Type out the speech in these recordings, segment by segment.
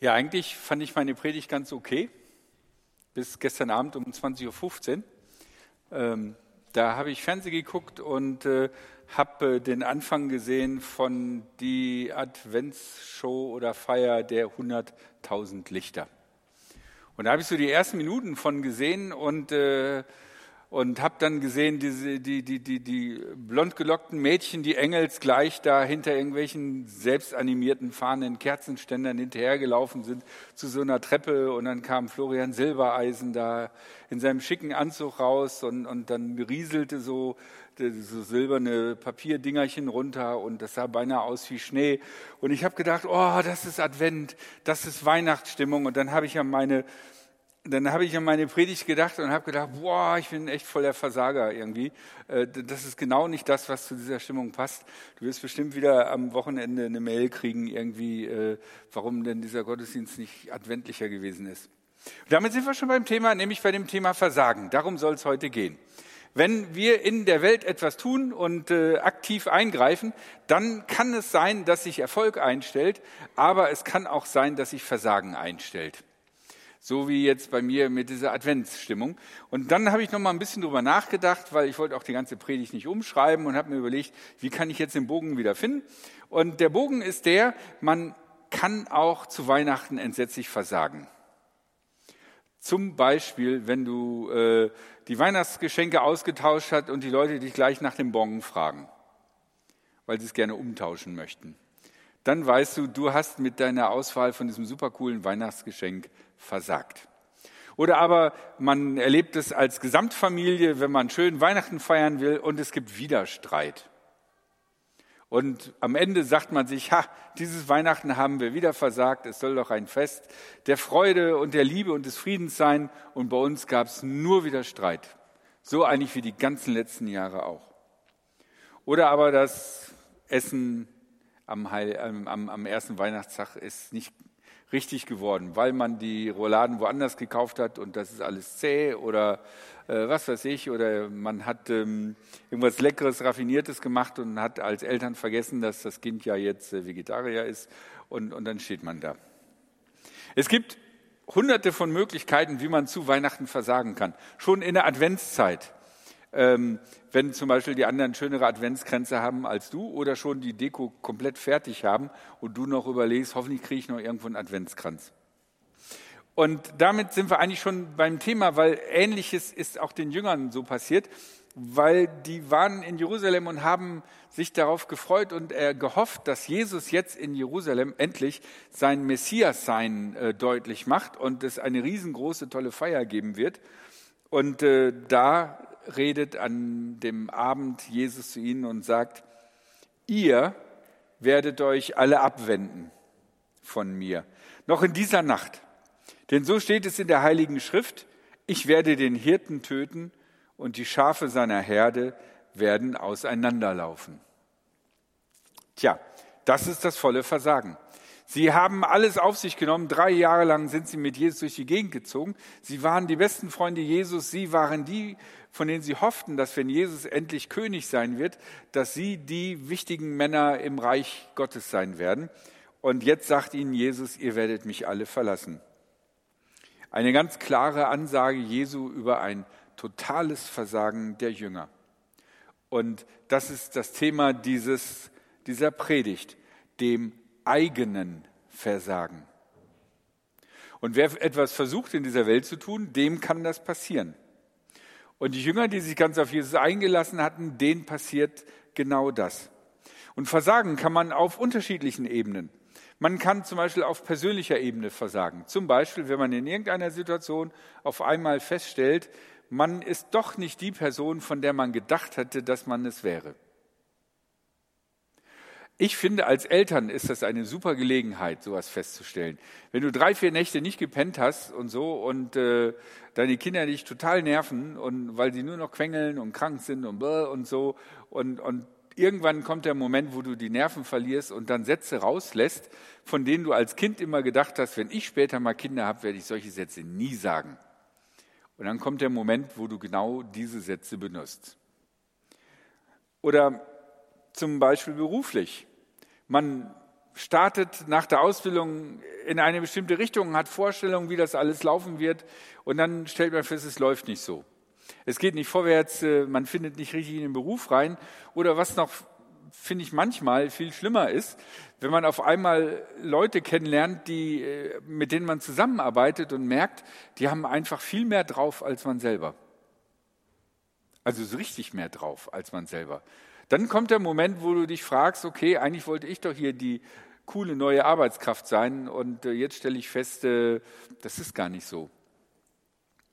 Ja, eigentlich fand ich meine Predigt ganz okay, bis gestern Abend um 20.15 Uhr. Ähm, da habe ich Fernsehen geguckt und äh, habe äh, den Anfang gesehen von die Adventsshow oder Feier der 100.000 Lichter. Und da habe ich so die ersten Minuten von gesehen und äh, und habe dann gesehen, diese, die, die, die, die blond gelockten Mädchen, die engelsgleich da hinter irgendwelchen selbstanimierten fahrenden Kerzenständern hinterhergelaufen sind zu so einer Treppe. Und dann kam Florian Silbereisen da in seinem schicken Anzug raus und, und dann rieselte so, so silberne Papierdingerchen runter. Und das sah beinahe aus wie Schnee. Und ich habe gedacht, oh, das ist Advent, das ist Weihnachtsstimmung. Und dann habe ich ja meine dann habe ich an meine Predigt gedacht und habe gedacht, boah, ich bin echt voller Versager irgendwie. Äh, das ist genau nicht das, was zu dieser Stimmung passt. Du wirst bestimmt wieder am Wochenende eine Mail kriegen, irgendwie, äh, warum denn dieser Gottesdienst nicht adventlicher gewesen ist. Und damit sind wir schon beim Thema, nämlich bei dem Thema Versagen. Darum soll es heute gehen. Wenn wir in der Welt etwas tun und äh, aktiv eingreifen, dann kann es sein, dass sich Erfolg einstellt, aber es kann auch sein, dass sich Versagen einstellt. So wie jetzt bei mir mit dieser Adventsstimmung. Und dann habe ich noch mal ein bisschen drüber nachgedacht, weil ich wollte auch die ganze Predigt nicht umschreiben und habe mir überlegt, wie kann ich jetzt den Bogen wieder finden? Und der Bogen ist der, man kann auch zu Weihnachten entsetzlich versagen. Zum Beispiel, wenn du äh, die Weihnachtsgeschenke ausgetauscht hast und die Leute dich gleich nach dem Bon fragen, weil sie es gerne umtauschen möchten. Dann weißt du, du hast mit deiner Auswahl von diesem super coolen Weihnachtsgeschenk versagt. Oder aber man erlebt es als Gesamtfamilie, wenn man schön Weihnachten feiern will und es gibt wieder Streit. Und am Ende sagt man sich, ha, dieses Weihnachten haben wir wieder versagt, es soll doch ein Fest der Freude und der Liebe und des Friedens sein und bei uns gab es nur wieder Streit. So eigentlich wie die ganzen letzten Jahre auch. Oder aber das Essen am, Heil, am, am ersten Weihnachtstag ist nicht richtig geworden, weil man die Rouladen woanders gekauft hat und das ist alles zäh oder äh, was weiß ich, oder man hat ähm, irgendwas Leckeres, Raffiniertes gemacht und hat als Eltern vergessen, dass das Kind ja jetzt äh, Vegetarier ist und, und dann steht man da. Es gibt hunderte von Möglichkeiten, wie man zu Weihnachten versagen kann. Schon in der Adventszeit ähm, wenn zum Beispiel die anderen schönere Adventskränze haben als du oder schon die Deko komplett fertig haben und du noch überlegst, hoffentlich kriege ich noch irgendwo einen Adventskranz. Und damit sind wir eigentlich schon beim Thema, weil ähnliches ist auch den Jüngern so passiert, weil die waren in Jerusalem und haben sich darauf gefreut und äh, gehofft, dass Jesus jetzt in Jerusalem endlich sein Messias-Sein äh, deutlich macht und es eine riesengroße, tolle Feier geben wird. Und äh, da redet an dem Abend Jesus zu ihnen und sagt, ihr werdet euch alle abwenden von mir, noch in dieser Nacht. Denn so steht es in der heiligen Schrift, ich werde den Hirten töten und die Schafe seiner Herde werden auseinanderlaufen. Tja, das ist das volle Versagen. Sie haben alles auf sich genommen. Drei Jahre lang sind sie mit Jesus durch die Gegend gezogen. Sie waren die besten Freunde Jesus. Sie waren die, von denen sie hofften, dass wenn Jesus endlich König sein wird, dass sie die wichtigen Männer im Reich Gottes sein werden. Und jetzt sagt ihnen Jesus, ihr werdet mich alle verlassen. Eine ganz klare Ansage Jesu über ein totales Versagen der Jünger. Und das ist das Thema dieses, dieser Predigt, dem eigenen Versagen. Und wer etwas versucht in dieser Welt zu tun, dem kann das passieren. Und die Jünger, die sich ganz auf Jesus eingelassen hatten, denen passiert genau das. Und Versagen kann man auf unterschiedlichen Ebenen. Man kann zum Beispiel auf persönlicher Ebene versagen. Zum Beispiel, wenn man in irgendeiner Situation auf einmal feststellt, man ist doch nicht die Person, von der man gedacht hatte, dass man es wäre. Ich finde, als Eltern ist das eine super Gelegenheit, sowas festzustellen. Wenn du drei, vier Nächte nicht gepennt hast und so und äh, deine Kinder dich total nerven und weil sie nur noch quengeln und krank sind und und so und, und irgendwann kommt der Moment, wo du die Nerven verlierst und dann Sätze rauslässt, von denen du als Kind immer gedacht hast, wenn ich später mal Kinder habe, werde ich solche Sätze nie sagen. Und dann kommt der Moment, wo du genau diese Sätze benutzt. Oder zum Beispiel beruflich. Man startet nach der Ausbildung in eine bestimmte Richtung, hat Vorstellungen, wie das alles laufen wird und dann stellt man fest, es läuft nicht so. Es geht nicht vorwärts, äh, man findet nicht richtig in den Beruf rein oder was noch, finde ich, manchmal viel schlimmer ist, wenn man auf einmal Leute kennenlernt, die, äh, mit denen man zusammenarbeitet und merkt, die haben einfach viel mehr drauf als man selber. Also so richtig mehr drauf als man selber. Dann kommt der Moment, wo du dich fragst, okay, eigentlich wollte ich doch hier die coole neue Arbeitskraft sein und äh, jetzt stelle ich fest, äh, das ist gar nicht so.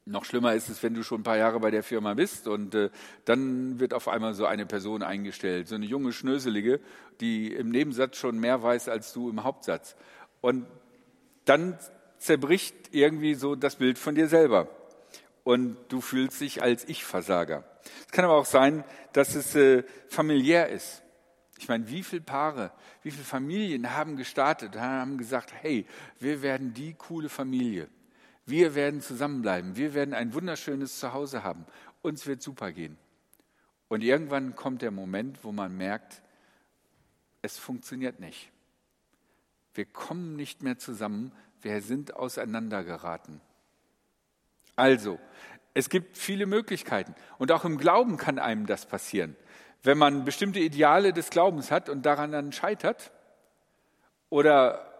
Noch schlimmer ist es, wenn du schon ein paar Jahre bei der Firma bist und äh, dann wird auf einmal so eine Person eingestellt, so eine junge Schnöselige, die im Nebensatz schon mehr weiß als du im Hauptsatz. Und dann zerbricht irgendwie so das Bild von dir selber und du fühlst dich als Ich-Versager. Es kann aber auch sein, dass es äh, familiär ist. Ich meine, wie viele Paare, wie viele Familien haben gestartet, haben gesagt, hey, wir werden die coole Familie. Wir werden zusammenbleiben. Wir werden ein wunderschönes Zuhause haben. Uns wird super gehen. Und irgendwann kommt der Moment, wo man merkt, es funktioniert nicht. Wir kommen nicht mehr zusammen. Wir sind auseinandergeraten. Also, es gibt viele Möglichkeiten. Und auch im Glauben kann einem das passieren wenn man bestimmte Ideale des Glaubens hat und daran dann scheitert oder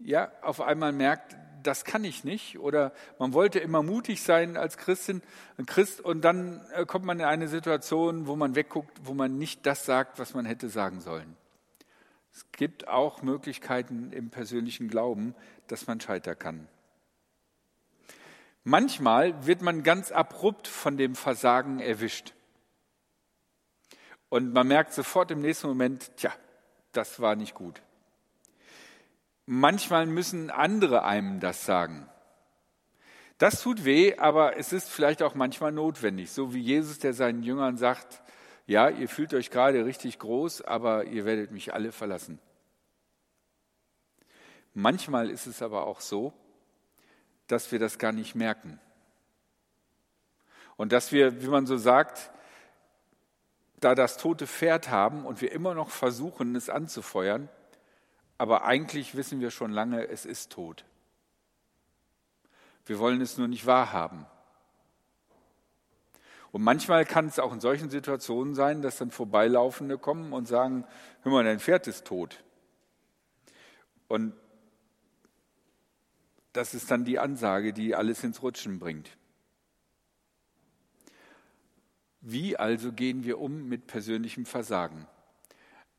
ja, auf einmal merkt, das kann ich nicht oder man wollte immer mutig sein als Christin, Christ und dann äh, kommt man in eine Situation, wo man wegguckt, wo man nicht das sagt, was man hätte sagen sollen. Es gibt auch Möglichkeiten im persönlichen Glauben, dass man scheitern kann. Manchmal wird man ganz abrupt von dem Versagen erwischt. Und man merkt sofort im nächsten Moment, tja, das war nicht gut. Manchmal müssen andere einem das sagen. Das tut weh, aber es ist vielleicht auch manchmal notwendig, so wie Jesus, der seinen Jüngern sagt, ja, ihr fühlt euch gerade richtig groß, aber ihr werdet mich alle verlassen. Manchmal ist es aber auch so, dass wir das gar nicht merken. Und dass wir, wie man so sagt, da das tote Pferd haben und wir immer noch versuchen, es anzufeuern, aber eigentlich wissen wir schon lange, es ist tot. Wir wollen es nur nicht wahrhaben. Und manchmal kann es auch in solchen Situationen sein, dass dann Vorbeilaufende kommen und sagen, hör mal, dein Pferd ist tot. Und das ist dann die Ansage, die alles ins Rutschen bringt. Wie also gehen wir um mit persönlichem Versagen?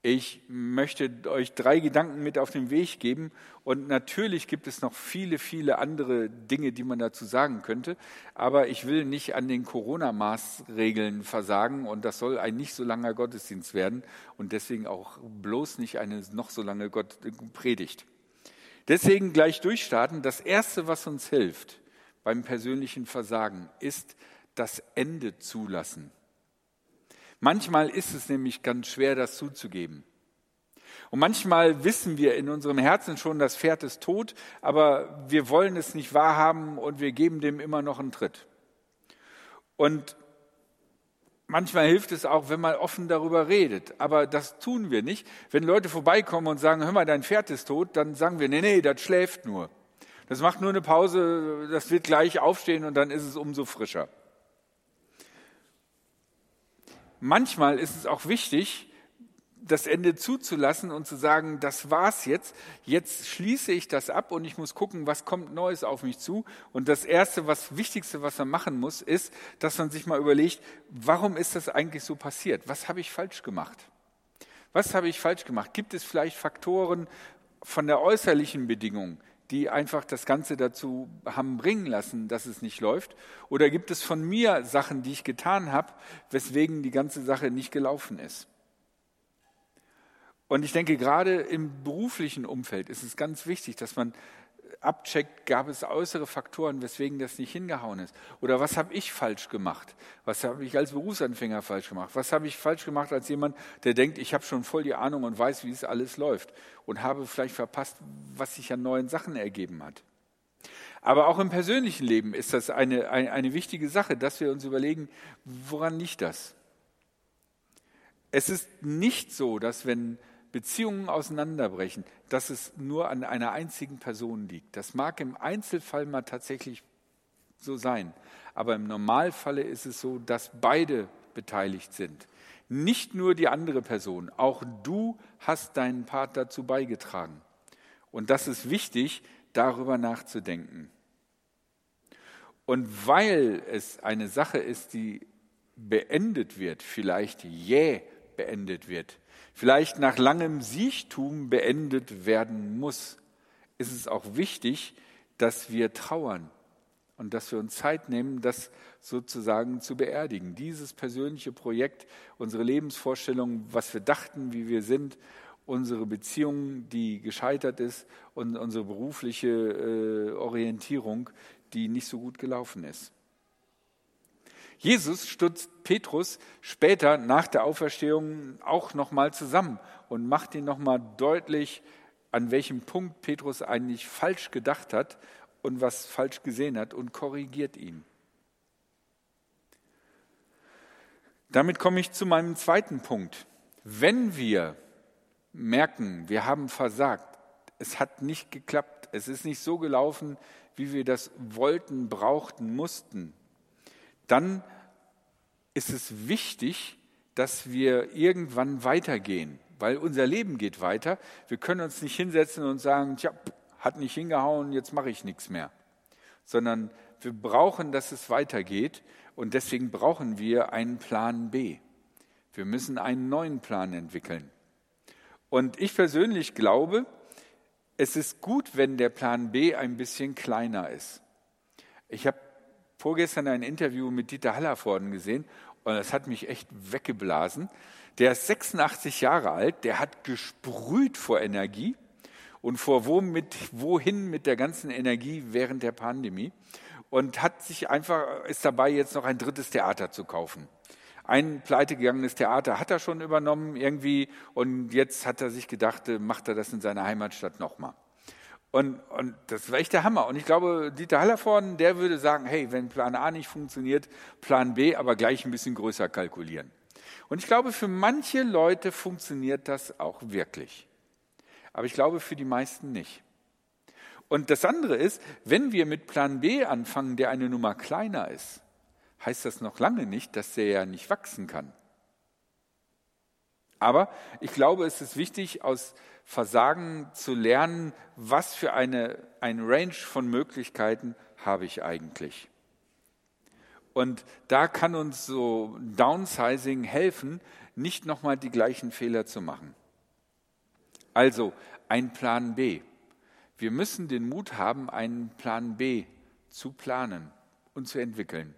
Ich möchte euch drei Gedanken mit auf den Weg geben und natürlich gibt es noch viele, viele andere Dinge, die man dazu sagen könnte, aber ich will nicht an den Corona-Maßregeln versagen und das soll ein nicht so langer Gottesdienst werden und deswegen auch bloß nicht eine noch so lange Gott Predigt. Deswegen gleich durchstarten. Das Erste, was uns hilft beim persönlichen Versagen, ist das Ende zulassen. Manchmal ist es nämlich ganz schwer, das zuzugeben. Und manchmal wissen wir in unserem Herzen schon, das Pferd ist tot, aber wir wollen es nicht wahrhaben und wir geben dem immer noch einen Tritt. Und manchmal hilft es auch, wenn man offen darüber redet, aber das tun wir nicht. Wenn Leute vorbeikommen und sagen, hör mal, dein Pferd ist tot, dann sagen wir, nee, nee, das schläft nur. Das macht nur eine Pause, das wird gleich aufstehen und dann ist es umso frischer manchmal ist es auch wichtig, das Ende zuzulassen und zu sagen, das war's jetzt. Jetzt schließe ich das ab und ich muss gucken, was kommt Neues auf mich zu. Und das erste, was Wichtigste, was man machen muss, ist, dass man sich mal überlegt, warum ist das eigentlich so passiert? Was habe ich falsch gemacht? Was habe ich falsch gemacht? Gibt es vielleicht Faktoren von der äußerlichen Bedingung, die einfach das Ganze dazu haben bringen lassen, dass es nicht läuft? Oder gibt es von mir Sachen, die ich getan habe, weswegen die ganze Sache nicht gelaufen ist? Und ich denke, gerade im beruflichen Umfeld ist es ganz wichtig, dass man abcheckt, gab es äußere Faktoren, weswegen das nicht hingehauen ist? Oder was habe ich falsch gemacht? Was habe ich als Berufsanfänger falsch gemacht? Was habe ich falsch gemacht als jemand, der denkt, ich habe schon voll die Ahnung und weiß, wie es alles läuft und habe vielleicht verpasst, was sich an neuen Sachen ergeben hat? Aber auch im persönlichen Leben ist das eine, eine, eine wichtige Sache, dass wir uns überlegen, woran liegt das? Es ist nicht so, dass wenn Beziehungen auseinanderbrechen, dass es nur an einer einzigen Person liegt. Das mag im Einzelfall mal tatsächlich so sein, aber im Normalfalle ist es so, dass beide beteiligt sind. Nicht nur die andere Person, auch du hast deinen Part dazu beigetragen. Und das ist wichtig, darüber nachzudenken. Und weil es eine Sache ist, die beendet wird, vielleicht jäh beendet wird, vielleicht nach langem Siechtum beendet werden muss, ist es auch wichtig, dass wir trauern und dass wir uns Zeit nehmen, das sozusagen zu beerdigen. Dieses persönliche Projekt, unsere Lebensvorstellung, was wir dachten, wie wir sind, unsere Beziehung, die gescheitert ist und unsere berufliche äh, Orientierung, die nicht so gut gelaufen ist. Jesus stutzt Petrus später nach der Auferstehung auch nochmal zusammen und macht ihn nochmal deutlich, an welchem Punkt Petrus eigentlich falsch gedacht hat und was falsch gesehen hat und korrigiert ihn. Damit komme ich zu meinem zweiten Punkt. Wenn wir merken, wir haben versagt, es hat nicht geklappt, es ist nicht so gelaufen, wie wir das wollten, brauchten, mussten, dann ist es wichtig, dass wir irgendwann weitergehen, weil unser Leben geht weiter. Wir können uns nicht hinsetzen und sagen, tja, hat nicht hingehauen, jetzt mache ich nichts mehr, sondern wir brauchen, dass es weitergeht und deswegen brauchen wir einen Plan B. Wir müssen einen neuen Plan entwickeln. Und ich persönlich glaube, es ist gut, wenn der Plan B ein bisschen kleiner ist. Ich habe vorgestern ein Interview mit Dieter Hallervorden gesehen und das hat mich echt weggeblasen. Der ist 86 Jahre alt, der hat gesprüht vor Energie und vor womit, wohin mit der ganzen Energie während der Pandemie und hat sich einfach, ist dabei jetzt noch ein drittes Theater zu kaufen. Ein pleitegegangenes Theater hat er schon übernommen irgendwie und jetzt hat er sich gedacht, äh, macht er das in seiner Heimatstadt nochmal. Und, und das war echt der Hammer. Und ich glaube, Dieter Hallervorden, der würde sagen, hey, wenn Plan A nicht funktioniert, Plan B aber gleich ein bisschen größer kalkulieren. Und ich glaube, für manche Leute funktioniert das auch wirklich aber ich glaube für die meisten nicht. Und das andere ist, wenn wir mit Plan B anfangen, der eine Nummer kleiner ist, heißt das noch lange nicht, dass der ja nicht wachsen kann. Aber ich glaube, es ist wichtig, aus Versagen zu lernen, was für eine, ein Range von Möglichkeiten habe ich eigentlich. Und da kann uns so Downsizing helfen, nicht nochmal die gleichen Fehler zu machen. Also ein Plan B. Wir müssen den Mut haben, einen Plan B zu planen und zu entwickeln,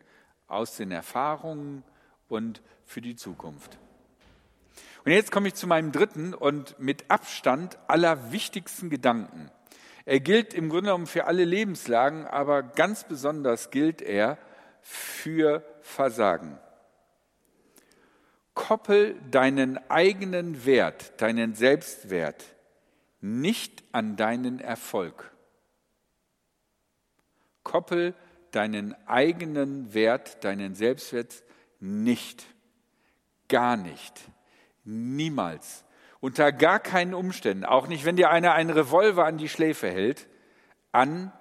aus den Erfahrungen und für die Zukunft. Und jetzt komme ich zu meinem dritten und mit Abstand allerwichtigsten Gedanken. Er gilt im Grunde genommen für alle Lebenslagen, aber ganz besonders gilt er für Versagen koppel deinen eigenen Wert, deinen Selbstwert nicht an deinen Erfolg. Koppel deinen eigenen Wert, deinen Selbstwert nicht, gar nicht, niemals, unter gar keinen Umständen, auch nicht, wenn dir einer einen Revolver an die Schläfe hält, an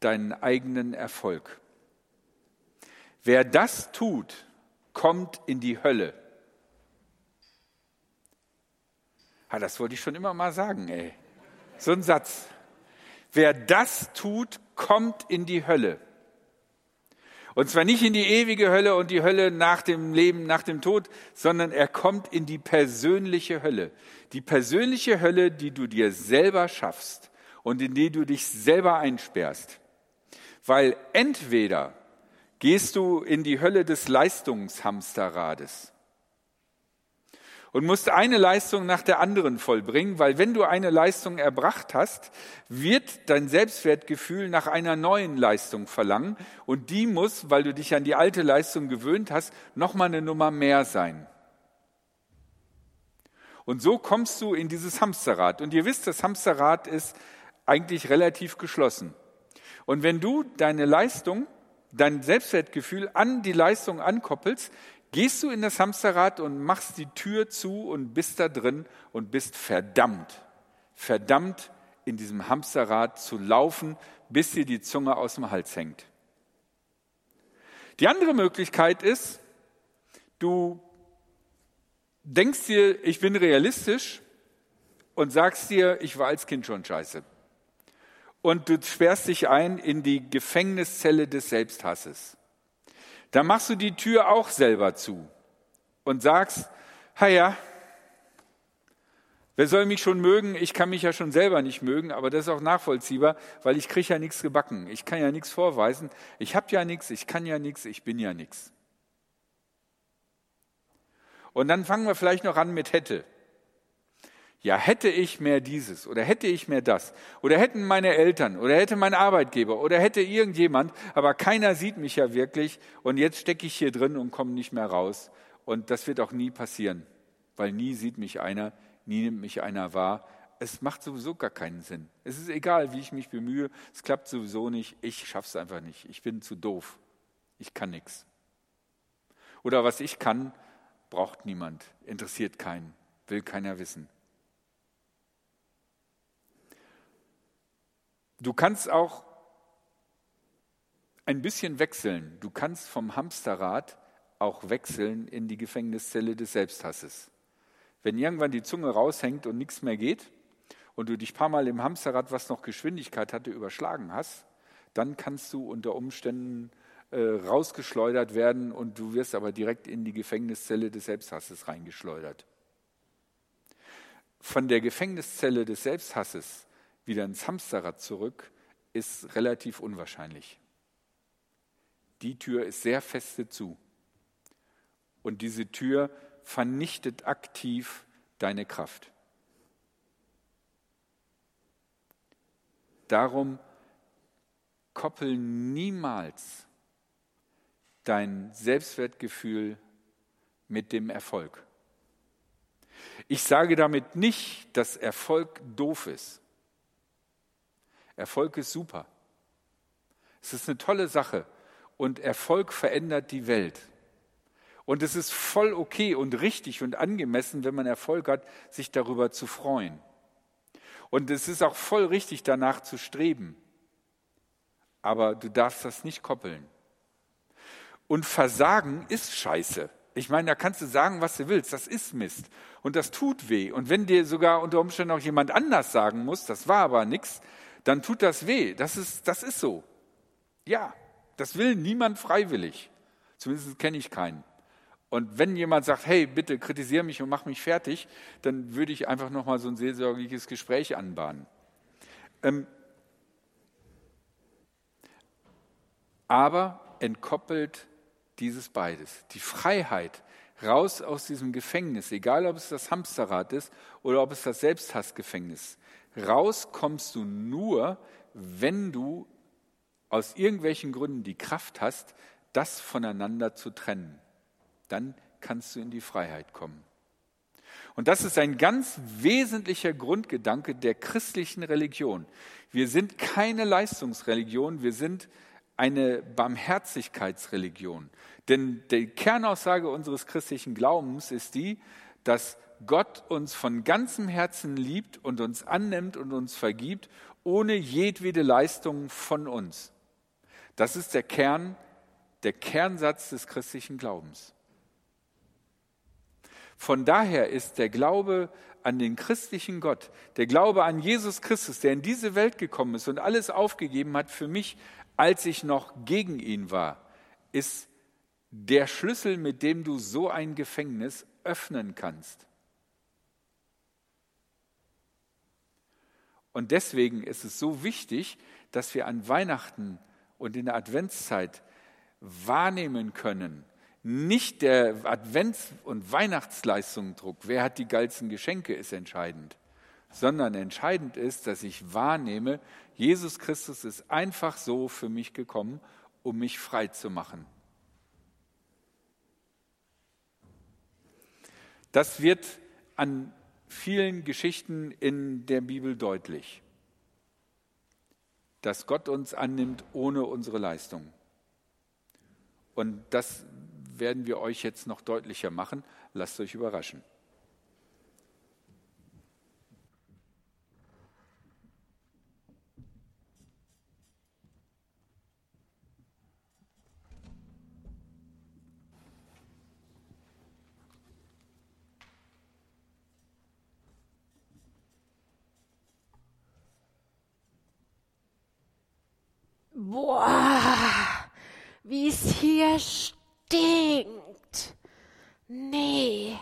deinen eigenen Erfolg. Wer das tut, kommt in die Hölle. Ja, das wollte ich schon immer mal sagen, ey. So ein Satz. Wer das tut, kommt in die Hölle. Und zwar nicht in die ewige Hölle und die Hölle nach dem Leben, nach dem Tod, sondern er kommt in die persönliche Hölle. Die persönliche Hölle, die du dir selber schaffst und in die du dich selber einsperrst. Weil entweder gehst du in die Hölle des Leistungshamsterrades und musst eine Leistung nach der anderen vollbringen, weil wenn du eine Leistung erbracht hast, wird dein Selbstwertgefühl nach einer neuen Leistung verlangen und die muss, weil du dich an die alte Leistung gewöhnt hast, noch mal eine Nummer mehr sein. Und so kommst du in dieses Hamsterrad. Und ihr wisst, das Hamsterrad ist eigentlich relativ geschlossen. Und wenn du deine Leistung dein Selbstwertgefühl an die Leistung ankoppelst, gehst du in das Hamsterrad und machst die Tür zu und bist da drin und bist verdammt, verdammt in diesem Hamsterrad zu laufen, bis dir die Zunge aus dem Hals hängt. Die andere Möglichkeit ist, du denkst dir, ich bin realistisch und sagst dir, ich war als Kind schon scheiße. Und du sperrst dich ein in die Gefängniszelle des Selbsthasses. Da machst du die Tür auch selber zu und sagst, ja, wer soll mich schon mögen? Ich kann mich ja schon selber nicht mögen, aber das ist auch nachvollziehbar, weil ich kriege ja nichts gebacken. Ich kann ja nichts vorweisen. Ich habe ja nichts, ich kann ja nichts, ich bin ja nichts. Und dann fangen wir vielleicht noch an mit hätte. Ja, hätte ich mehr dieses oder hätte ich mehr das oder hätten meine Eltern oder hätte mein Arbeitgeber oder hätte irgendjemand, aber keiner sieht mich ja wirklich und jetzt stecke ich hier drin und komme nicht mehr raus. Und das wird auch nie passieren, weil nie sieht mich einer, nie nimmt mich einer wahr. Es macht sowieso gar keinen Sinn. Es ist egal, wie ich mich bemühe, es klappt sowieso nicht. Ich schaffe es einfach nicht. Ich bin zu doof. Ich kann nichts. Oder was ich kann, braucht niemand, interessiert keinen, will keiner wissen. Du kannst auch ein bisschen wechseln. Du kannst vom Hamsterrad auch wechseln in die Gefängniszelle des Selbsthasses. Wenn irgendwann die Zunge raushängt und nichts mehr geht und du dich ein paar Mal im Hamsterrad, was noch Geschwindigkeit hatte, überschlagen hast, dann kannst du unter Umständen äh, rausgeschleudert werden und du wirst aber direkt in die Gefängniszelle des Selbsthasses reingeschleudert. Von der Gefängniszelle des Selbsthasses wieder ins Hamsterrad zurück ist relativ unwahrscheinlich. Die Tür ist sehr feste zu. Und diese Tür vernichtet aktiv deine Kraft. Darum koppel niemals dein Selbstwertgefühl mit dem Erfolg. Ich sage damit nicht, dass Erfolg doof ist. Erfolg ist super. Es ist eine tolle Sache und Erfolg verändert die Welt. Und es ist voll okay und richtig und angemessen, wenn man Erfolg hat, sich darüber zu freuen. Und es ist auch voll richtig, danach zu streben. Aber du darfst das nicht koppeln. Und Versagen ist scheiße. Ich meine, da kannst du sagen, was du willst. Das ist Mist. Und das tut weh. Und wenn dir sogar unter Umständen auch jemand anders sagen muss, das war aber nichts, dann tut das weh. Das ist, das ist so. Ja, das will niemand freiwillig. Zumindest kenne ich keinen. Und wenn jemand sagt, hey, bitte kritisiere mich und mach mich fertig, dann würde ich einfach nochmal so ein seelsorgliches Gespräch anbahnen. Ähm, aber entkoppelt dieses beides. Die Freiheit, raus aus diesem Gefängnis, egal ob es das Hamsterrad ist oder ob es das Selbsthassgefängnis. Raus kommst du nur, wenn du aus irgendwelchen Gründen die Kraft hast, das voneinander zu trennen. Dann kannst du in die Freiheit kommen. Und das ist ein ganz wesentlicher Grundgedanke der christlichen Religion. Wir sind keine Leistungsreligion, wir sind eine Barmherzigkeitsreligion. Denn die Kernaussage unseres christlichen Glaubens ist die, dass Gott uns von ganzem Herzen liebt und uns annimmt und uns vergibt, ohne jedwede Leistung von uns. Das ist der Kern, der Kernsatz des christlichen Glaubens. Von daher ist der Glaube an den christlichen Gott, der Glaube an Jesus Christus, der in diese Welt gekommen ist und alles aufgegeben hat für mich als ich noch gegen ihn war, ist der Schlüssel, mit dem du so ein Gefängnis öffnen kannst. Und deswegen ist es so wichtig, dass wir an Weihnachten und in der Adventszeit wahrnehmen können, nicht der Advents- und Weihnachtsleistungsdruck, wer hat die geilsten Geschenke, ist entscheidend, sondern entscheidend ist, dass ich wahrnehme, Jesus Christus ist einfach so für mich gekommen, um mich frei zu machen. Das wird an vielen Geschichten in der Bibel deutlich, dass Gott uns annimmt ohne unsere Leistung. Und das werden wir euch jetzt noch deutlicher machen. Lasst euch überraschen. Boah, wie es hier stinkt. Nee,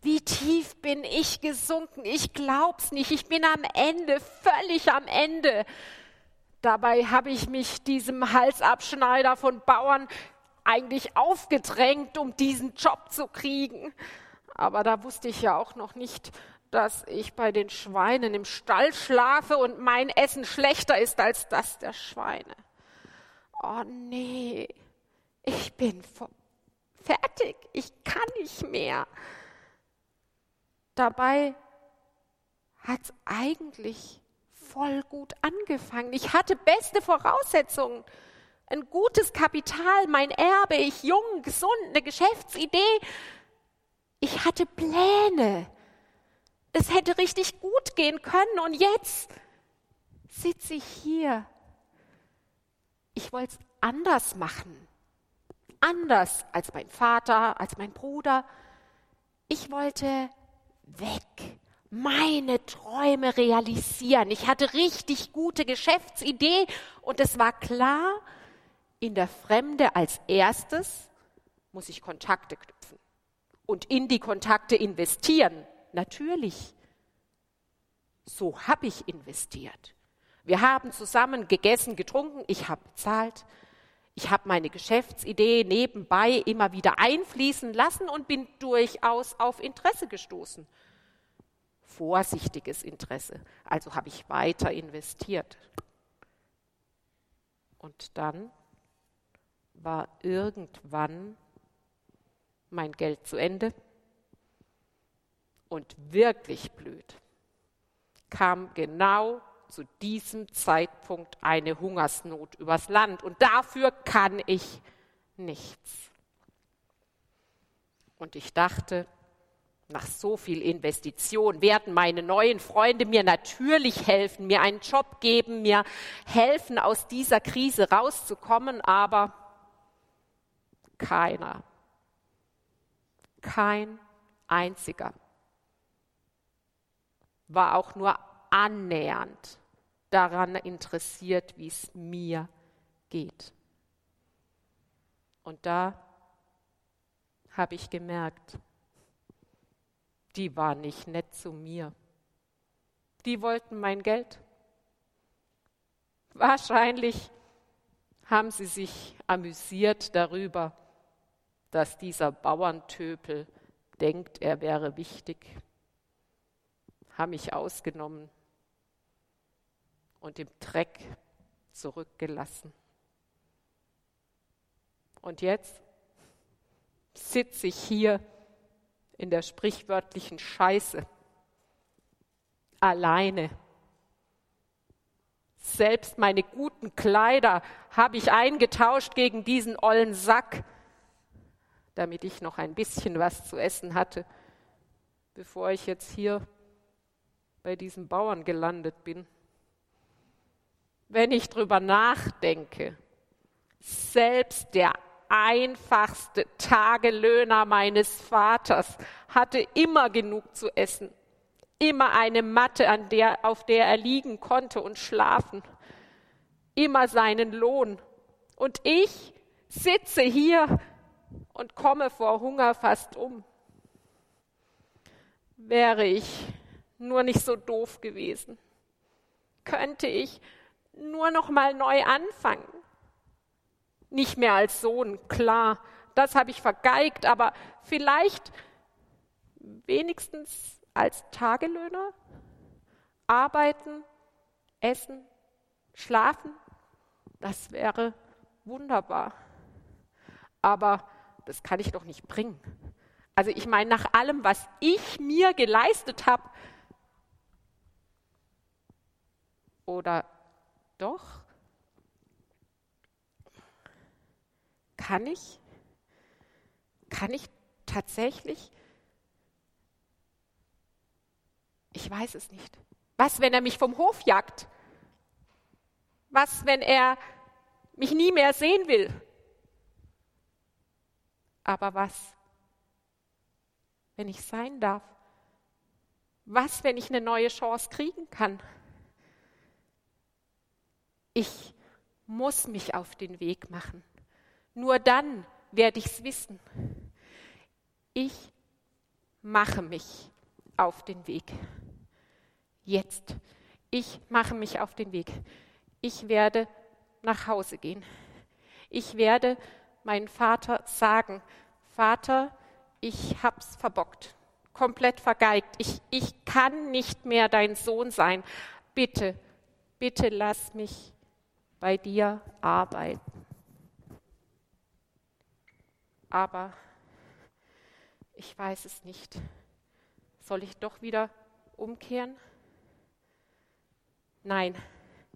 wie tief bin ich gesunken? Ich glaub's nicht. Ich bin am Ende, völlig am Ende. Dabei habe ich mich diesem Halsabschneider von Bauern eigentlich aufgedrängt, um diesen Job zu kriegen. Aber da wusste ich ja auch noch nicht, dass ich bei den Schweinen im Stall schlafe und mein Essen schlechter ist als das der Schweine. Oh nee, ich bin fertig, ich kann nicht mehr. Dabei hat es eigentlich voll gut angefangen. Ich hatte beste Voraussetzungen, ein gutes Kapital, mein Erbe, ich jung, gesund, eine Geschäftsidee. Ich hatte Pläne es hätte richtig gut gehen können und jetzt sitze ich hier. Ich wollte es anders machen. Anders als mein Vater, als mein Bruder. Ich wollte weg, meine Träume realisieren. Ich hatte richtig gute Geschäftsidee und es war klar, in der Fremde als erstes muss ich Kontakte knüpfen und in die Kontakte investieren. Natürlich. So habe ich investiert. Wir haben zusammen gegessen, getrunken, ich habe bezahlt. Ich habe meine Geschäftsidee nebenbei immer wieder einfließen lassen und bin durchaus auf Interesse gestoßen. Vorsichtiges Interesse. Also habe ich weiter investiert. Und dann war irgendwann mein Geld zu Ende und wirklich blöd, kam genau zu diesem Zeitpunkt eine Hungersnot übers Land und dafür kann ich nichts. Und ich dachte, nach so viel Investition werden meine neuen Freunde mir natürlich helfen, mir einen Job geben, mir helfen, aus dieser Krise rauszukommen, aber keiner, kein einziger war auch nur annähernd daran interessiert, wie es mir geht. Und da habe ich gemerkt, die war nicht nett zu mir. Die wollten mein Geld. Wahrscheinlich haben sie sich amüsiert darüber, dass dieser Bauerntöpel denkt, er wäre wichtig haben mich ausgenommen und im Dreck zurückgelassen. Und jetzt sitze ich hier in der sprichwörtlichen Scheiße, alleine. Selbst meine guten Kleider habe ich eingetauscht gegen diesen ollen Sack, damit ich noch ein bisschen was zu essen hatte, bevor ich jetzt hier bei diesen Bauern gelandet bin. Wenn ich drüber nachdenke, selbst der einfachste Tagelöhner meines Vaters hatte immer genug zu essen, immer eine Matte, an der, auf der er liegen konnte und schlafen, immer seinen Lohn. Und ich sitze hier und komme vor Hunger fast um. Wäre ich nur nicht so doof gewesen? Könnte ich nur noch mal neu anfangen? Nicht mehr als Sohn, klar, das habe ich vergeigt, aber vielleicht wenigstens als Tagelöhner? Arbeiten, essen, schlafen? Das wäre wunderbar. Aber das kann ich doch nicht bringen. Also ich meine, nach allem, was ich mir geleistet habe, Oder doch? Kann ich? kann ich tatsächlich, ich weiß es nicht. Was, wenn er mich vom Hof jagt? Was, wenn er mich nie mehr sehen will? Aber was, wenn ich sein darf? Was, wenn ich eine neue Chance kriegen kann? Ich muss mich auf den Weg machen. Nur dann werde ich es wissen. Ich mache mich auf den Weg. Jetzt. Ich mache mich auf den Weg. Ich werde nach Hause gehen. Ich werde meinen Vater sagen, Vater, ich hab's verbockt komplett vergeigt. Ich, ich kann nicht mehr dein Sohn sein. Bitte, bitte lass mich bei dir arbeiten. Aber ich weiß es nicht. Soll ich doch wieder umkehren? Nein,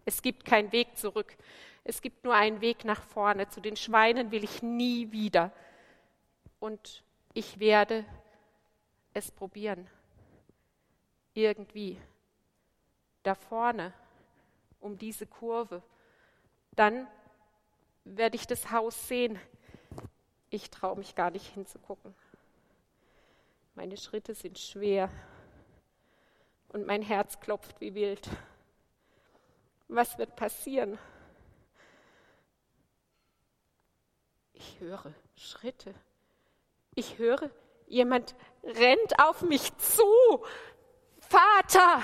es gibt keinen Weg zurück. Es gibt nur einen Weg nach vorne. Zu den Schweinen will ich nie wieder. Und ich werde es probieren. Irgendwie. Da vorne, um diese Kurve. Dann werde ich das Haus sehen. Ich traue mich gar nicht hinzugucken. Meine Schritte sind schwer und mein Herz klopft wie wild. Was wird passieren? Ich höre Schritte. Ich höre Jemand rennt auf mich zu. Vater,